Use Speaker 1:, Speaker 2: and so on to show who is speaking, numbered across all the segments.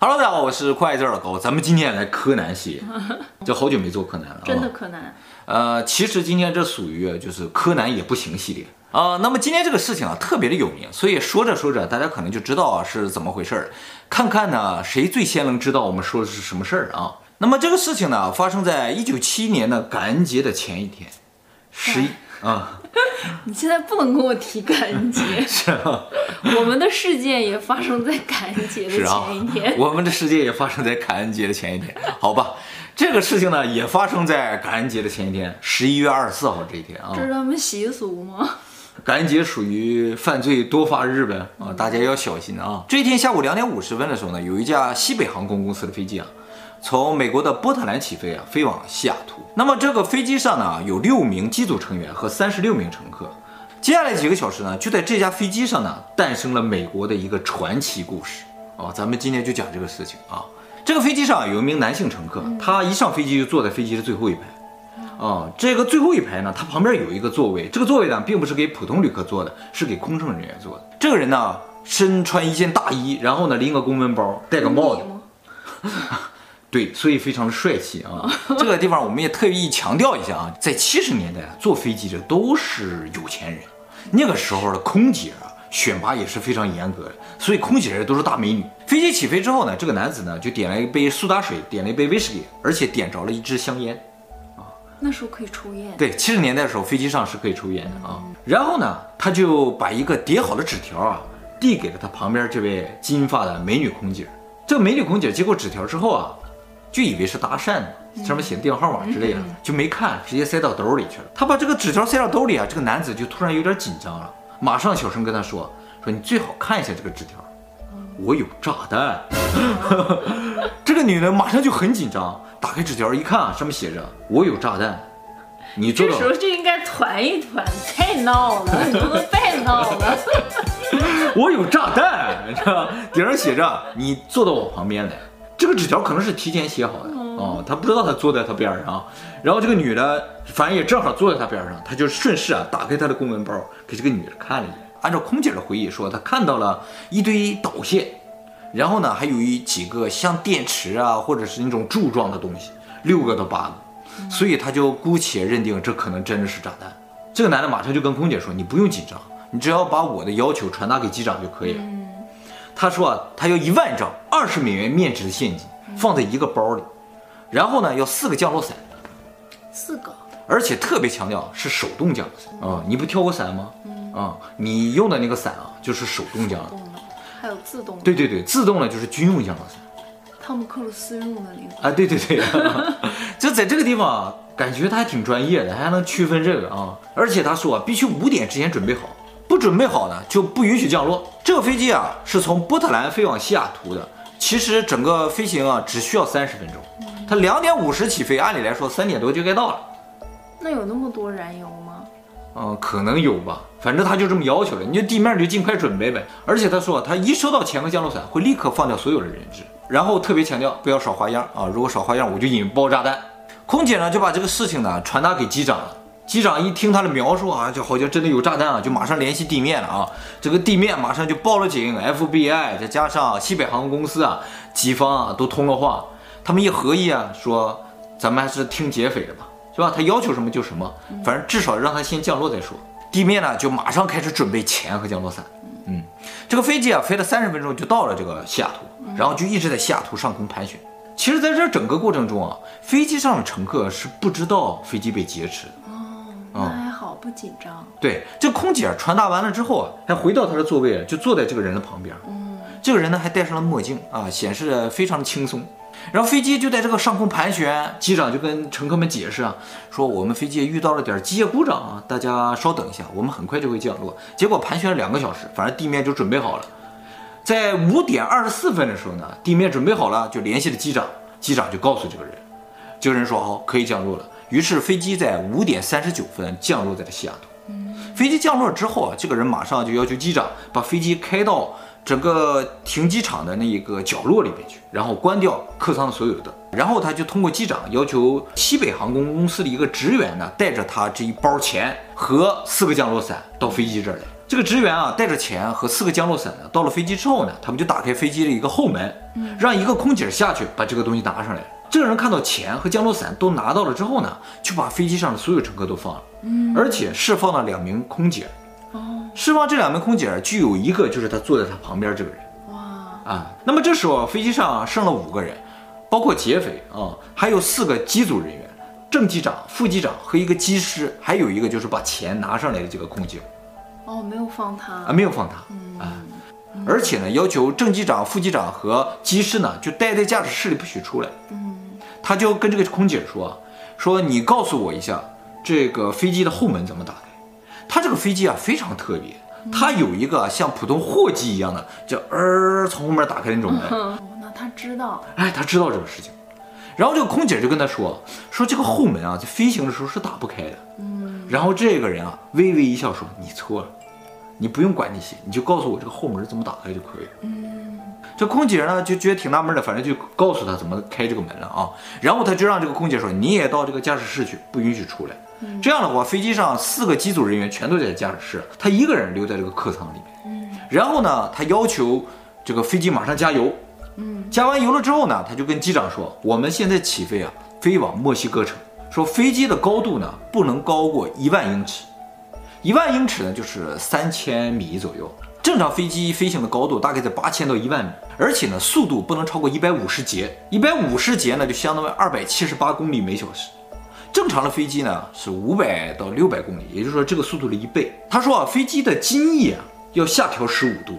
Speaker 1: Hello，大家好，我是快字老高，咱们今天来柯南系列，就好久没做柯南了，
Speaker 2: 真的柯南。
Speaker 1: 呃，其实今天这属于就是柯南也不行系列啊、呃。那么今天这个事情啊，特别的有名，所以说着说着，大家可能就知道啊是怎么回事儿。看看呢，谁最先能知道我们说的是什么事儿啊？那么这个事情呢，发生在一九七一年的感恩节的前一天，十一啊。
Speaker 2: 你现在不能跟我提感恩节，
Speaker 1: 是啊。
Speaker 2: 我们的事件也发生在感恩节的前一天，
Speaker 1: 啊、我们的世界也发生在感恩节的前一天，好吧。这个事情呢，也发生在感恩节的前一天，十一月二十四号这一天啊。
Speaker 2: 这是他们习俗吗？
Speaker 1: 感恩节属于犯罪多发日呗啊，大家要小心啊。这一天下午两点五十分的时候呢，有一架西北航空公司的飞机啊，从美国的波特兰起飞啊，飞往西雅图。那么这个飞机上呢，有六名机组成员和三十六名乘客。接下来几个小时呢，就在这架飞机上呢，诞生了美国的一个传奇故事啊。咱们今天就讲这个事情啊。这个飞机上有一名男性乘客，他一上飞机就坐在飞机的最后一排。啊，这个最后一排呢，他旁边有一个座位，这个座位呢，并不是给普通旅客坐的，是给空乘人员坐的。这个人呢，身穿一件大衣，然后呢，拎个公文包，戴个帽子。对，所以非常的帅气啊。这个地方我们也特意强调一下啊，在七十年代坐飞机的都是有钱人，那个时候的空姐啊。选拔也是非常严格的，所以空姐都是大美女。飞机起飞之后呢，这个男子呢就点了一杯苏打水，点了一杯威士忌，而且点着了一支香烟。啊，
Speaker 2: 那时候可以抽烟？
Speaker 1: 对，七十年代的时候飞机上是可以抽烟的啊。然后呢，他就把一个叠好的纸条啊递给了他旁边这位金发的美女空姐。这个美女空姐接过纸条之后啊，就以为是搭讪呢，上面写的电话号码之类的，就没看，直接塞到兜里去了。他把这个纸条塞到兜里啊，这个男子就突然有点紧张了。马上小声跟他说：“说你最好看一下这个纸条，我有炸弹。”这个女的马上就很紧张，打开纸条一看啊，上面写着“我有炸弹”。你
Speaker 2: 这时候就应该团一团，太闹了，你不能再闹了。
Speaker 1: 我有炸弹，你知道吗？顶上写着“你坐到我旁边来”。这个纸条可能是提前写好的哦，他不知道他坐在他边上。然后这个女的反正也正好坐在他边上，他就顺势啊打开他的公文包，给这个女的看了一眼。按照空姐的回忆说，他看到了一堆导线，然后呢还有一几个像电池啊或者是那种柱状的东西，六个到八个，所以他就姑且认定这可能真的是炸弹。这个男的马上就跟空姐说：“你不用紧张，你只要把我的要求传达给机长就可以了。”他说啊，他要一万张二十美元面值的现金放在一个包里，然后呢要四个降落伞。
Speaker 2: 四个，
Speaker 1: 而且特别强调是手动降落伞啊！你不跳过伞吗？嗯啊，你用的那个伞啊，就是手动降落
Speaker 2: 伞。还有自动的。
Speaker 1: 对对对，自动的就是军用降落伞。
Speaker 2: 汤姆克鲁斯用的那个。
Speaker 1: 啊，对对对，就在这个地方，啊感觉他还挺专业的，还能区分这个啊！而且他说必须五点之前准备好，不准备好呢就不允许降落。这个飞机啊是从波特兰飞往西雅图的，其实整个飞行啊只需要三十分钟。它两点五十起飞，按理来说三点多就该到了。
Speaker 2: 那有那么多燃油吗？
Speaker 1: 嗯，可能有吧。反正他就这么要求了，你就地面就尽快准备呗。而且他说，他一收到前个降落伞，会立刻放掉所有的人质，然后特别强调不要耍花样啊！如果耍花样，我就引爆炸弹。空姐呢就把这个事情呢传达给机长了。机长一听他的描述啊，就好像真的有炸弹啊，就马上联系地面了啊。这个地面马上就报了警，FBI 再加上西北航空公司啊，几方啊都通了话。他们一合议啊，说咱们还是听劫匪的吧，是吧？他要求什么就什么，反正至少让他先降落再说。地面呢就马上开始准备钱和降落伞。嗯，这个飞机啊飞了三十分钟就到了这个西雅图，然后就一直在西雅图上空盘旋。其实在这整个过程中啊，飞机上的乘客是不知道飞机被劫持的。
Speaker 2: 哦，那还好，不紧张。
Speaker 1: 对，这空姐传达完了之后啊，还回到她的座位，就坐在这个人的旁边。嗯，这个人呢还戴上了墨镜啊，显示非常的轻松。然后飞机就在这个上空盘旋，机长就跟乘客们解释啊，说我们飞机遇到了点机械故障啊，大家稍等一下，我们很快就会降落。结果盘旋了两个小时，反正地面就准备好了。在五点二十四分的时候呢，地面准备好了，就联系了机长，机长就告诉这个人，这个人说好，可以降落了。于是飞机在五点三十九分降落在了西雅图。飞机降落之后啊，这个人马上就要求机长把飞机开到。整个停机场的那一个角落里面去，然后关掉客舱的所有的灯，然后他就通过机长要求西北航空公司的一个职员呢，带着他这一包钱和四个降落伞到飞机这儿来。这个职员啊，带着钱和四个降落伞呢，到了飞机之后呢，他们就打开飞机的一个后门，让一个空姐下去把这个东西拿上来。这个人看到钱和降落伞都拿到了之后呢，就把飞机上的所有乘客都放了，嗯，而且释放了两名空姐。哦，释放这两名空姐，具有一个就是他坐在他旁边这个人。哇啊，那么这时候飞机上剩了五个人，包括劫匪啊，还有四个机组人员，正机长、副机长和一个机师，还有一个就是把钱拿上来的这个空姐。
Speaker 2: 哦，没有放他
Speaker 1: 啊，没有放他。嗯啊，而且呢，要求正机长、副机长和机师呢，就待在驾驶室里不许出来。嗯。他就跟这个空姐说：“说你告诉我一下，这个飞机的后门怎么打开？他这个飞机啊非常特别，它有一个像普通货机一样的，叫呃从后面打开那种门。
Speaker 2: 哦，那他知道？
Speaker 1: 哎，他知道这个事情。然后这个空姐就跟他说：说这个后门啊，在飞行的时候是打不开的。嗯。然后这个人啊微微一笑说：你错了，你不用管那些，你就告诉我这个后门怎么打开就可以了。嗯。”这空姐呢就觉得挺纳闷的，反正就告诉他怎么开这个门了啊。然后他就让这个空姐说：“你也到这个驾驶室去，不允许出来。”这样的话，飞机上四个机组人员全都在驾驶室，他一个人留在这个客舱里面。嗯。然后呢，他要求这个飞机马上加油。嗯。加完油了之后呢，他就跟机长说：“我们现在起飞啊，飞往墨西哥城。说飞机的高度呢不能高过一万英尺，一万英尺呢就是三千米左右。”正常飞机飞行的高度大概在八千到一万米，而且呢，速度不能超过一百五十节，一百五十节呢就相当于二百七十八公里每小时。正常的飞机呢是五百到六百公里，也就是说这个速度的一倍。他说啊，飞机的襟翼啊要下调十五度，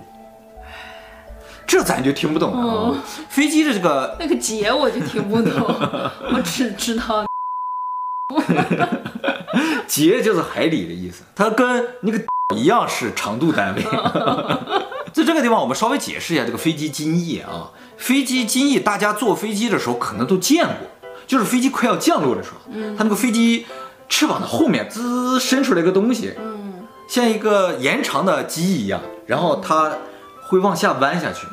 Speaker 1: 这咱就听不懂了。哦、飞机的这个
Speaker 2: 那个节我就听不懂，我只知道
Speaker 1: 节就是海里的意思，它跟那个。一样是长度单位，在这个地方我们稍微解释一下这个飞机襟翼啊。飞机襟翼，大家坐飞机的时候可能都见过，就是飞机快要降落的时候，嗯，它那个飞机翅膀的后面滋伸出来一个东西，嗯，像一个延长的机翼一样，然后它会往下弯下去。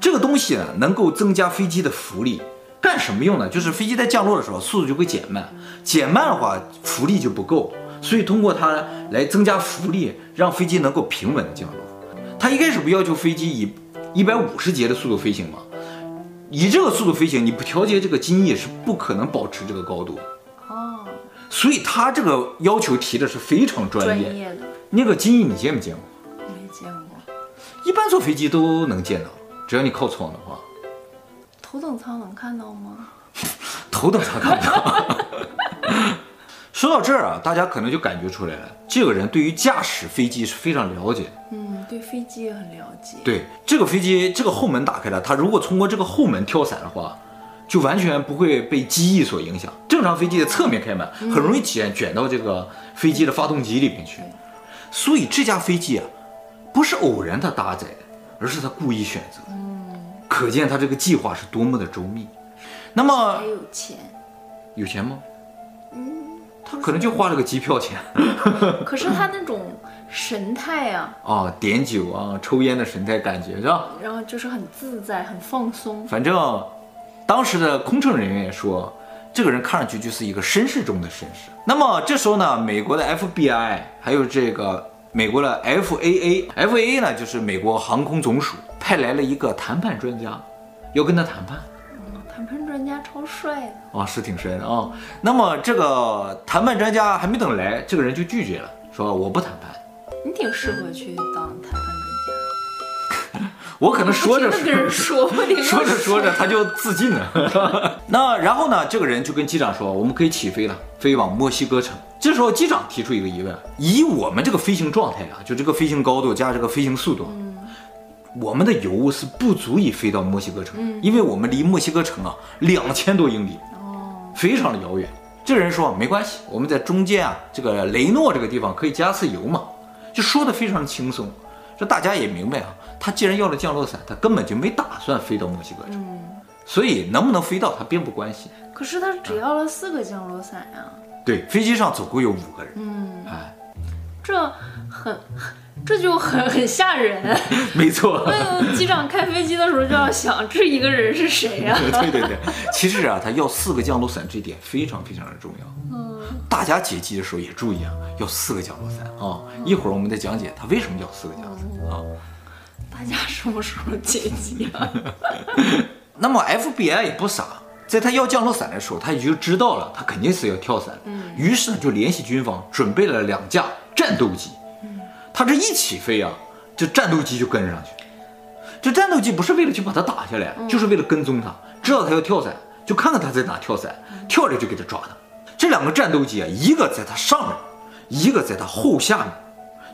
Speaker 1: 这个东西呢，能够增加飞机的浮力，干什么用呢？就是飞机在降落的时候速度就会减慢，减慢的话浮力就不够。所以通过它来增加浮力，让飞机能够平稳的降落。它一开始不要求飞机以一百五十节的速度飞行吗？以这个速度飞行，你不调节这个襟翼是不可能保持这个高度。哦。所以它这个要求提的是非常专业。专业的。那个襟翼你见没见过？
Speaker 2: 没见过。
Speaker 1: 一般坐飞机都能见到，只要你靠窗的话。
Speaker 2: 头等舱能看到吗？
Speaker 1: 头等舱看不到。说到这儿啊，大家可能就感觉出来了，这个人对于驾驶飞机是非常了解。
Speaker 2: 嗯，对飞机也很了解。
Speaker 1: 对，这个飞机这个后门打开了，他如果通过这个后门跳伞的话，就完全不会被机翼所影响。正常飞机的侧面开门，很容易卷卷到这个飞机的发动机里面去。所以这架飞机啊，不是偶然他搭载的，而是他故意选择。嗯，可见他这个计划是多么的周密。那么
Speaker 2: 还有钱？
Speaker 1: 有钱吗？他可能就花了个机票钱，
Speaker 2: 可是他那种神态啊，
Speaker 1: 哦，点酒啊，抽烟的神态感觉是吧？
Speaker 2: 然后就是很自在，很放松。
Speaker 1: 反正当时的空乘人员也说，这个人看上去就是一个绅士中的绅士。那么这时候呢，美国的 FBI 还有这个美国的 FAA，FAA 呢就是美国航空总署派来了一个谈判专家，要跟他谈判。
Speaker 2: 超帅的
Speaker 1: 哦，是挺帅的啊、哦。那么这个谈判专家还没等来，这个人就拒绝了，说我不谈判。
Speaker 2: 你挺适合去当谈判专家。
Speaker 1: 我可能说着
Speaker 2: 说着
Speaker 1: 说着说着他就自尽了。那然后呢，这个人就跟机长说，我们可以起飞了，飞往墨西哥城。这时候机长提出一个疑问：以我们这个飞行状态啊，就这个飞行高度加这个飞行速度。嗯我们的油是不足以飞到墨西哥城，嗯、因为我们离墨西哥城啊两千多英里，哦，非常的遥远。这人说没关系，我们在中间啊，这个雷诺这个地方可以加次油嘛，就说的非常轻松。这大家也明白啊，他既然要了降落伞，他根本就没打算飞到墨西哥城，嗯、所以能不能飞到他并不关心。
Speaker 2: 可是他只要了四个降落伞呀、啊。
Speaker 1: 对，飞机上总共有五个人。嗯，哎，
Speaker 2: 这很。这就很很吓人。
Speaker 1: 没错。
Speaker 2: 那机长开飞机的时候就要想，这一个人是谁呀？
Speaker 1: 对对对，其实啊，他要四个降落伞这点非常非常的重要。嗯。大家接机的时候也注意啊，要四个降落伞啊。一会儿我们再讲解他为什么要四个降落伞啊。
Speaker 2: 大家什么时候接机啊？
Speaker 1: 那么 FBI 也不傻，在他要降落伞的时候，他已经知道了他肯定是要跳伞。嗯。于是呢，就联系军方准备了两架战斗机。他这一起飞啊，这战斗机就跟上去。这战斗机不是为了去把他打下来，就是为了跟踪他，知道他要跳伞，就看看他在哪跳伞，跳着就给他抓他。这两个战斗机啊，一个在他上面，一个在他后下面，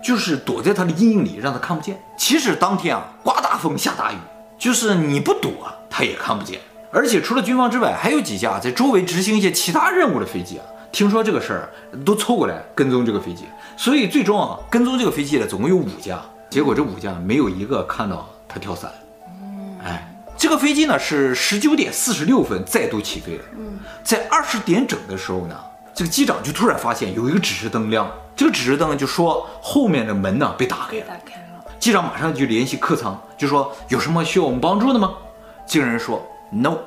Speaker 1: 就是躲在他的阴影里，让他看不见。其实当天啊，刮大风下大雨，就是你不躲他也看不见。而且除了军方之外，还有几架在周围执行一些其他任务的飞机啊。听说这个事儿，都凑过来跟踪这个飞机，所以最终啊，跟踪这个飞机的总共有五架，结果这五架没有一个看到他跳伞。哎，这个飞机呢是十九点四十六分再度起飞了。在二十点整的时候呢，这个机长就突然发现有一个指示灯亮，这个指示灯就说后面的门呢被打开了。打开了。机长马上就联系客舱，就说有什么需要我们帮助的吗？这个人说 No。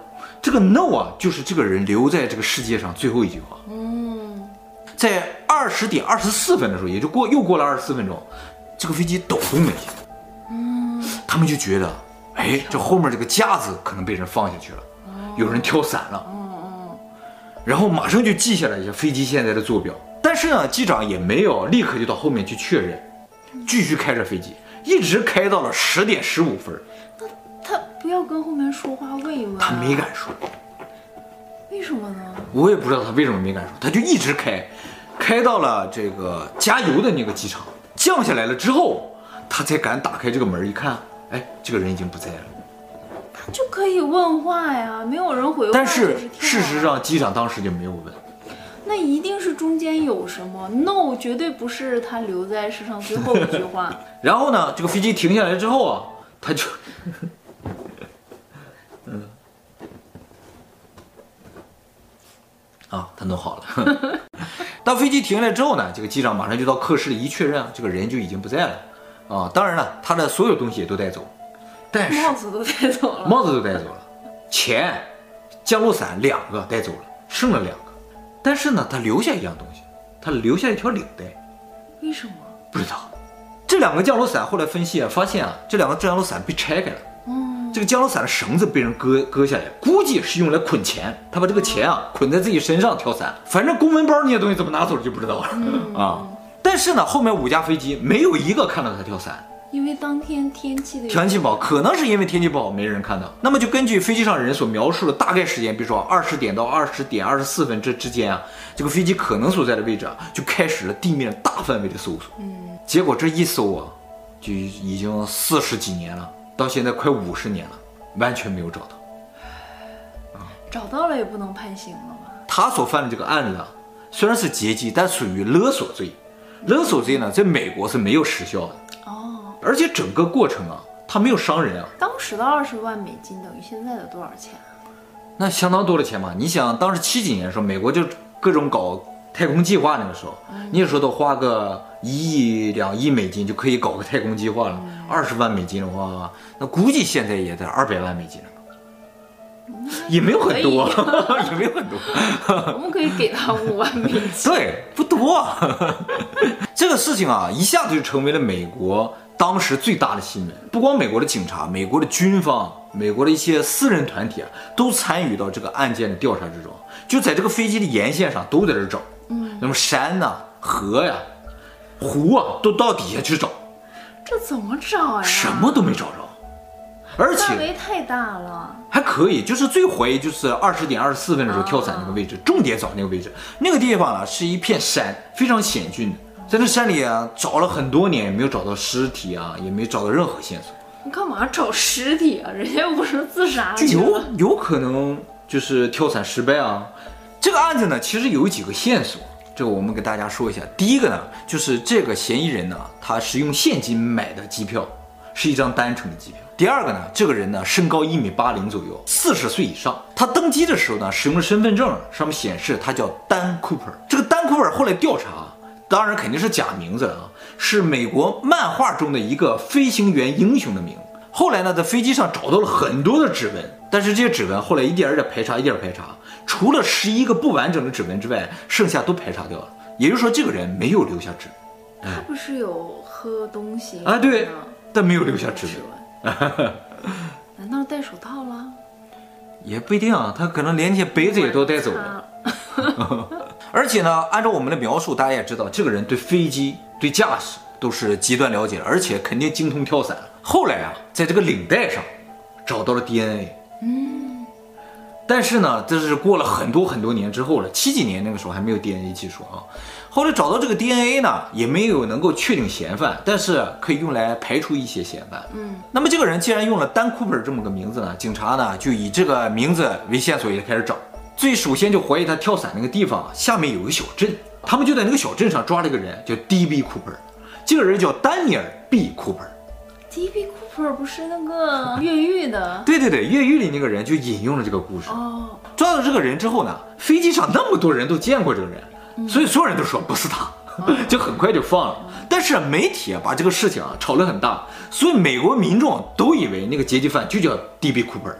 Speaker 1: 这个 no 啊，就是这个人留在这个世界上最后一句话。嗯，在二十点二十四分的时候，也就过又过了二十四分钟，这个飞机抖动了一下。嗯，他们就觉得，哎，这后面这个架子可能被人放下去了，有人跳伞了。嗯嗯，然后马上就记下来一下飞机现在的坐标。但是呢，机长也没有立刻就到后面去确认，继续开着飞机，一直开到了十点十五分。
Speaker 2: 那他不要跟后面说话，问一问。
Speaker 1: 他没敢说，
Speaker 2: 为什么呢？
Speaker 1: 我也不知道他为什么没敢说，他就一直开，开到了这个加油的那个机场，降下来了之后，他才敢打开这个门一看，哎，这个人已经不在了。
Speaker 2: 他就可以问话呀，没有人回话。
Speaker 1: 但是事实上，机长当时就没有问。
Speaker 2: 那一定是中间有什么？No，绝对不是他留在世上最后一句话。
Speaker 1: 然后呢，这个飞机停下来之后啊，他就。啊，他弄好了。当飞机停下来之后呢，这个机长马上就到客室里一确认，这个人就已经不在了。啊，当然了，他的所有东西也都带走，但是
Speaker 2: 帽子都带走了，
Speaker 1: 帽子都带走了，钱、降落伞两个带走了，剩了两个。但是呢，他留下一样东西，他留下一条领带。
Speaker 2: 为什么？
Speaker 1: 不知道。这两个降落伞后来分析啊，发现啊，这两个降落伞被拆开了。这个降落伞的绳子被人割割下来，估计是用来捆钱。他把这个钱啊捆在自己身上跳伞，反正公文包那些东西怎么拿走就不知道了 啊。但是呢，后面五架飞机没有一个看到他跳伞，
Speaker 2: 因为当天天气的
Speaker 1: 天气不好，可能是因为天气不好没人看到。那么就根据飞机上人所描述的大概时间，比如说二十点到二十点二十四分这之间啊，这个飞机可能所在的位置啊，就开始了地面大范围的搜索。嗯，结果这一搜啊，就已经四十几年了。到现在快五十年了，完全没有找到。
Speaker 2: 啊，找到了也不能判刑了吧？
Speaker 1: 他所犯的这个案子啊，虽然是劫机，但属于勒索罪。勒索罪呢，在美国是没有时效的。哦。而且整个过程啊，他没有伤人啊。
Speaker 2: 当时的二十万美金等于现在的多少钱啊？
Speaker 1: 那相当多的钱嘛。你想，当时七几年的时候，美国就各种搞太空计划，那个时候，嗯、你说都花个一亿两亿美金就可以搞个太空计划了。嗯二十万美金的话，那估计现在也得二百万美金了，也没有很多，也没有很多。
Speaker 2: 我们可以给他五万美金。
Speaker 1: 对，不多。这个事情啊，一下子就成为了美国当时最大的新闻。不光美国的警察、美国的军方、美国的一些私人团体啊，都参与到这个案件的调查之中。就在这个飞机的沿线上，都在这找。嗯。那么山呐、啊、河呀、啊、湖啊，都到底下去找。
Speaker 2: 这怎么找呀？
Speaker 1: 什么都没找着，而且
Speaker 2: 范围太大了。
Speaker 1: 还可以，就是最怀疑就是二十点二十四分的时候跳伞那个位置，重点找那个位置。那个地方啊是一片山，非常险峻的，在那山里啊找了很多年，也没有找到尸体啊，也没找到任何线索。
Speaker 2: 你干嘛找尸体啊？人家又不是自杀。
Speaker 1: 就有有可能就是跳伞失败啊。这个案子呢，其实有几个线索。这个我们给大家说一下，第一个呢，就是这个嫌疑人呢，他是用现金买的机票，是一张单程的机票。第二个呢，这个人呢，身高一米八零左右，四十岁以上。他登机的时候呢，使用的身份证上面显示他叫丹库珀。这个丹库珀后来调查，当然肯定是假名字了啊。是美国漫画中的一个飞行员英雄的名。后来呢，在飞机上找到了很多的指纹，但是这些指纹后来一点一点排查，一点排查，除了十一个不完整的指纹之外，剩下都排查掉了。也就是说，这个人没有留下指纹。
Speaker 2: 他不是有喝东西
Speaker 1: 啊？对，但没有留下指纹。
Speaker 2: 难道戴手套了？
Speaker 1: 也不一定啊，他可能连些杯子也都带走了。而且呢，按照我们的描述，大家也知道，这个人对飞机、对驾驶都是极端了解，而且肯定精通跳伞。后来啊，在这个领带上找到了 DNA。嗯。但是呢，这是过了很多很多年之后了，七几年那个时候还没有 DNA 技术啊。后来找到这个 DNA 呢，也没有能够确定嫌犯，但是可以用来排除一些嫌犯。嗯。那么这个人既然用了丹库珀这么个名字呢，警察呢就以这个名字为线索也开始找。最首先就怀疑他跳伞那个地方下面有个小镇，他们就在那个小镇上抓了一个人，叫 D.B. Cooper。这个人叫丹尼尔 ·B. Cooper。
Speaker 2: D.B. Cooper 不是那个越狱的？
Speaker 1: 对对对，越狱里那个人就引用了这个故事。哦。抓到这个人之后呢，飞机上那么多人都见过这个人，所以所有人都说不是他，就很快就放了。但是媒体啊把这个事情啊炒得很大，所以美国民众都以为那个劫机犯就叫 D.B. Cooper。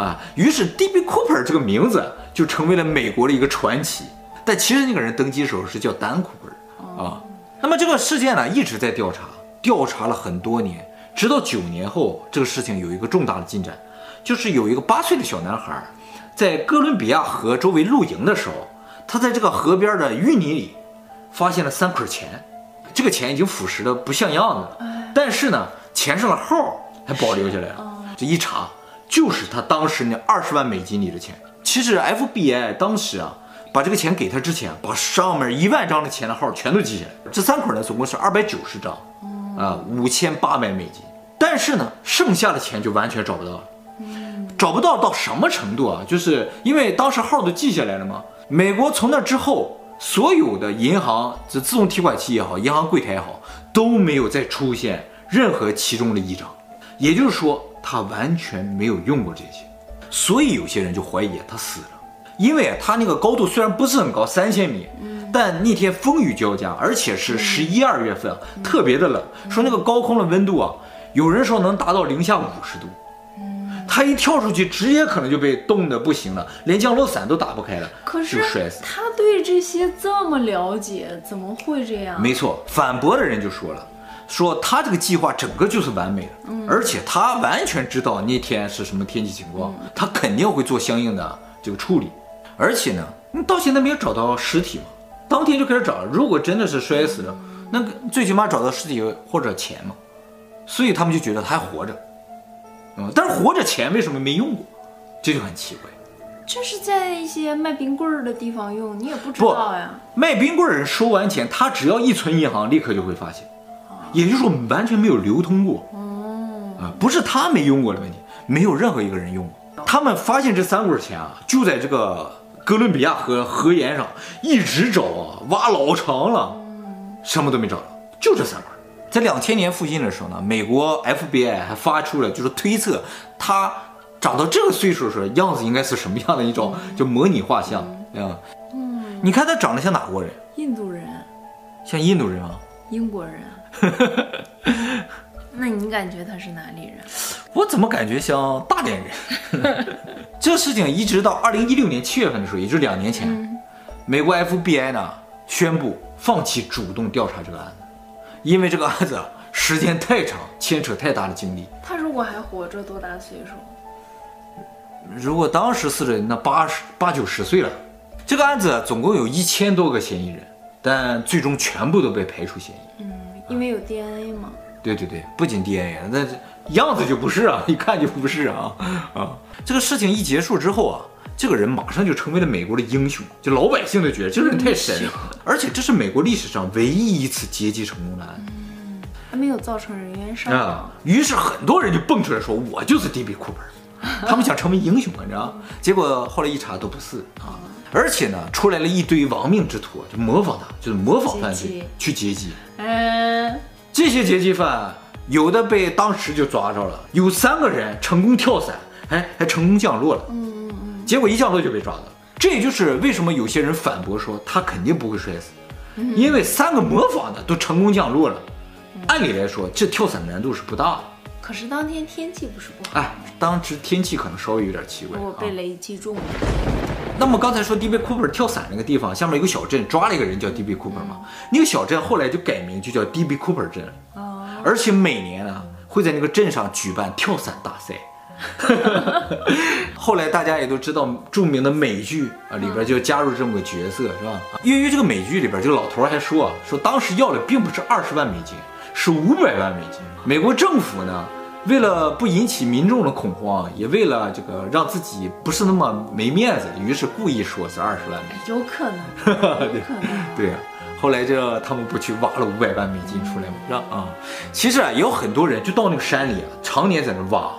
Speaker 1: 啊，于是 D.B. Cooper 这个名字就成为了美国的一个传奇。但其实那个人登机的时候是叫丹库珀啊。那么这个事件呢一直在调查，调查了很多年，直到九年后，这个事情有一个重大的进展，就是有一个八岁的小男孩，在哥伦比亚河周围露营的时候，他在这个河边的淤泥里发现了三捆钱，这个钱已经腐蚀的不像样子了，但是呢，钱上的号还保留下来了。这一查。就是他当时那二十万美金里的钱。其实 FBI 当时啊，把这个钱给他之前，把上面一万张的钱的号全都记下来。这三捆呢，总共是二百九十张，啊，五千八百美金。但是呢，剩下的钱就完全找不到了。找不到到什么程度啊？就是因为当时号都记下来了嘛。美国从那之后，所有的银行，这自动提款机也好，银行柜台也好，都没有再出现任何其中的一张。也就是说。他完全没有用过这些，所以有些人就怀疑他死了，因为他那个高度虽然不是很高，三千米，但那天风雨交加，而且是十一二月份啊，特别的冷，说那个高空的温度啊，有人说能达到零下五十度，他一跳出去，直接可能就被冻得不行了，连降落伞都打不开了，
Speaker 2: 可是
Speaker 1: 就摔死。
Speaker 2: 他对这些这么了解，怎么会这样？
Speaker 1: 没错，反驳的人就说了。说他这个计划整个就是完美的，嗯、而且他完全知道那天是什么天气情况，嗯、他肯定会做相应的这个处理。而且呢，你到现在没有找到尸体嘛？当天就开始找了。如果真的是摔死了，嗯、那最起码找到尸体或者钱嘛。所以他们就觉得他还活着，嗯，但是活着钱为什么没用过？这就很奇怪。
Speaker 2: 这是在一些卖冰棍儿的地方用，你也不知道呀。
Speaker 1: 卖冰棍儿人收完钱，他只要一存银行，立刻就会发现。也就是说，完全没有流通过，啊，不是他没用过的问题，没有任何一个人用过。他们发现这三捆钱啊，就在这个哥伦比亚河河沿上，一直找啊，挖老长了，什么都没找到，就这三块。在两千年附近的时候呢，美国 FBI 还发出了就是推测，他长到这个岁数的时候样子应该是什么样的一种，就模拟画像，啊，嗯，你看他长得像哪国人？
Speaker 2: 印度人，
Speaker 1: 像印度人啊？
Speaker 2: 英国人。那你感觉他是哪里人？
Speaker 1: 我怎么感觉像大连人？这事情一直到二零一六年七月份的时候，也就是两年前，嗯、美国 FBI 呢宣布放弃主动调查这个案子，因为这个案子时间太长，牵扯太大的精力。
Speaker 2: 他如果还活着，多大岁数？
Speaker 1: 如果当时死者，那八十八九十岁了。这个案子总共有一千多个嫌疑人，但最终全部都被排除嫌疑。嗯。
Speaker 2: 因为有 DNA 吗？
Speaker 1: 对对对，不仅 DNA，那样子就不是啊，一看就不是啊啊！这个事情一结束之后啊，这个人马上就成为了美国的英雄，就老百姓都觉得这个人太神了，而且这是美国历史上唯一一次劫机成功的案
Speaker 2: 还没有造成人员伤亡。
Speaker 1: 于是很多人就蹦出来说：“我就是 D.B. Cooper。”他们想成为英雄，你知道？结果后来一查都不是啊，而且呢，出来了一堆亡命之徒，就模仿他，就是模仿犯罪去劫机。嗯，这些劫机犯有的被当时就抓着了，有三个人成功跳伞，还还成功降落了。嗯嗯嗯，结果一降落就被抓到了。这也就是为什么有些人反驳说他肯定不会摔死，因为三个模仿的都成功降落了。按理来说，这跳伞难度是不大的。
Speaker 2: 可是当天天气不是不好，
Speaker 1: 哎，当时天气可能稍微有点奇怪。
Speaker 2: 我被雷击中了。
Speaker 1: 那么刚才说 DB Cooper 跳伞那个地方，下面有个小镇，抓了一个人叫 DB Cooper 嘛。那个小镇后来就改名，就叫 DB Cooper 镇。
Speaker 2: 哦。
Speaker 1: 而且每年呢，会在那个镇上举办跳伞大赛。后来大家也都知道，著名的美剧啊里边就加入这么个角色，是吧？因为这个美剧里边，这个老头还说，说当时要的并不是二十万美金。是五百万美金。美国政府呢，为了不引起民众的恐慌，也为了这个让自己不是那么没面子，于是故意说是二十万美金。
Speaker 2: 有可能，有可能。
Speaker 1: 对呀，后来这他们不去挖了五百万美金出来吗？让啊，其实啊，也有很多人就到那个山里啊，常年在那挖。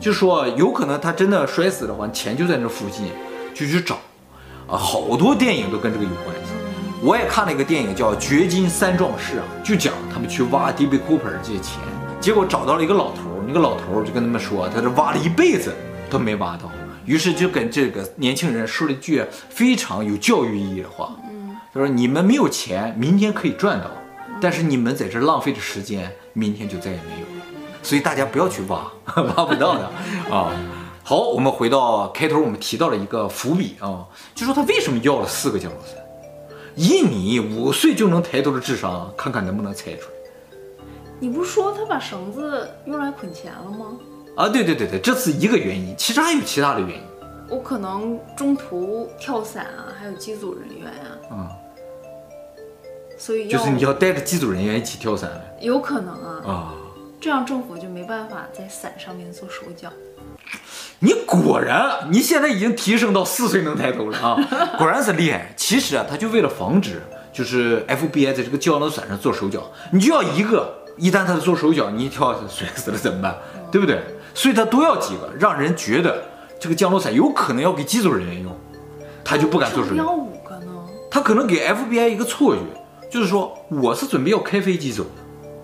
Speaker 1: 就说有可能他真的摔死的话，钱就在那附近，就去找。啊，好多电影都跟这个有关系。我也看了一个电影叫《掘金三壮士》啊，就讲他们去挖 DB Cooper 这些钱，结果找到了一个老头儿，那个老头儿就跟他们说，他这挖了一辈子都没挖到，于是就跟这个年轻人说了一句非常有教育意义的话，嗯，他说你们没有钱，明天可以赚到，但是你们在这浪费的时间，明天就再也没有了，所以大家不要去挖，挖不到的啊。好，我们回到开头，我们提到了一个伏笔啊，就说他为什么要了四个降落伞。以你五岁就能抬头的智商，看看能不能猜出来。
Speaker 2: 你不是说他把绳子用来捆钱了吗？
Speaker 1: 啊，对对对对，这是一个原因，其实还有其他的原因。
Speaker 2: 我可能中途跳伞啊，还有机组人员啊。嗯。所以
Speaker 1: 就是你要带着机组人员一起跳伞。
Speaker 2: 有可能啊。啊。这样政府就没办法在伞上面做手脚。
Speaker 1: 你果然，你现在已经提升到四岁能抬头了啊！果然是厉害。其实啊，他就为了防止，就是 FBI 在这个降落伞上做手脚，你就要一个，一旦他做手脚，你一跳摔死了怎么办？对不对？所以他都要几个，让人觉得这个降落伞有可能要给机组人员用，他就不敢做手脚。
Speaker 2: 要五个呢？
Speaker 1: 他可能给 FBI 一个错觉，就是说我是准备要开飞机走的，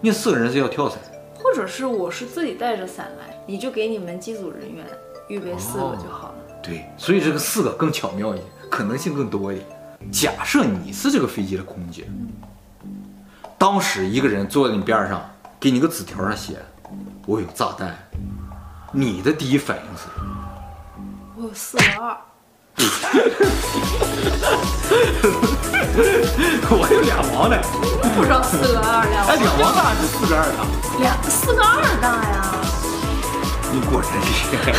Speaker 1: 那四个人是要跳伞，
Speaker 2: 或者是我是自己带着伞来，你就给你们机组人员。预备四个就好了。
Speaker 1: 哦，对，所以这个四个更巧妙一点，可能性更多一点。假设你是这个飞机的空姐，当时一个人坐在你边上，给你个纸条上写“我有炸弹”，你的第一反应是？
Speaker 2: 我有四个二。
Speaker 1: 我有俩王的。
Speaker 2: 不知道四个二俩。
Speaker 1: 哎，俩王当然是四个二大。
Speaker 2: 俩四个二大呀。
Speaker 1: 你果然厉害。